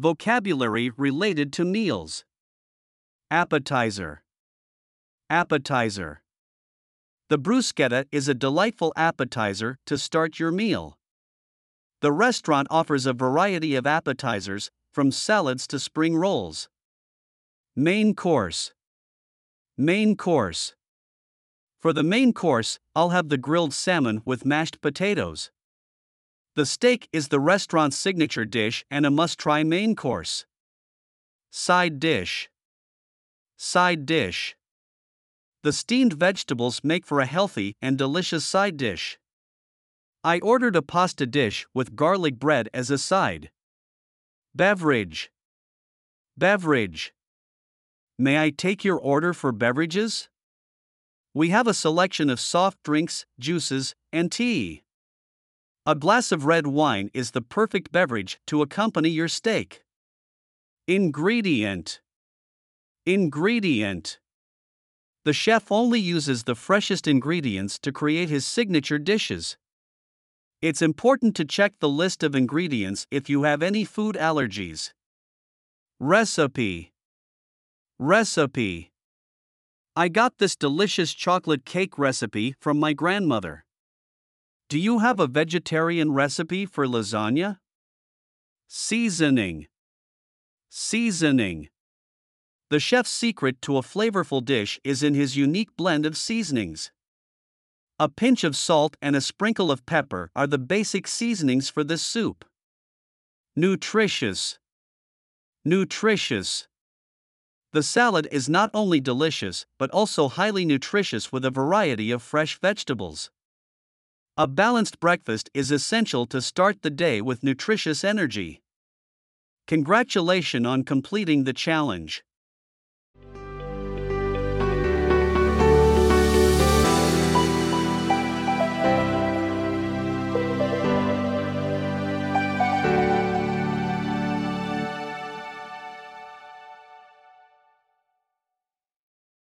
Vocabulary related to meals. Appetizer. Appetizer. The bruschetta is a delightful appetizer to start your meal. The restaurant offers a variety of appetizers, from salads to spring rolls. Main course. Main course. For the main course, I'll have the grilled salmon with mashed potatoes. The steak is the restaurant's signature dish and a must try main course. Side dish. Side dish. The steamed vegetables make for a healthy and delicious side dish. I ordered a pasta dish with garlic bread as a side. Beverage. Beverage. May I take your order for beverages? We have a selection of soft drinks, juices, and tea. A glass of red wine is the perfect beverage to accompany your steak. Ingredient Ingredient The chef only uses the freshest ingredients to create his signature dishes. It's important to check the list of ingredients if you have any food allergies. Recipe Recipe I got this delicious chocolate cake recipe from my grandmother. Do you have a vegetarian recipe for lasagna? Seasoning. Seasoning. The chef's secret to a flavorful dish is in his unique blend of seasonings. A pinch of salt and a sprinkle of pepper are the basic seasonings for this soup. Nutritious. Nutritious. The salad is not only delicious but also highly nutritious with a variety of fresh vegetables. A balanced breakfast is essential to start the day with nutritious energy. Congratulations on completing the challenge.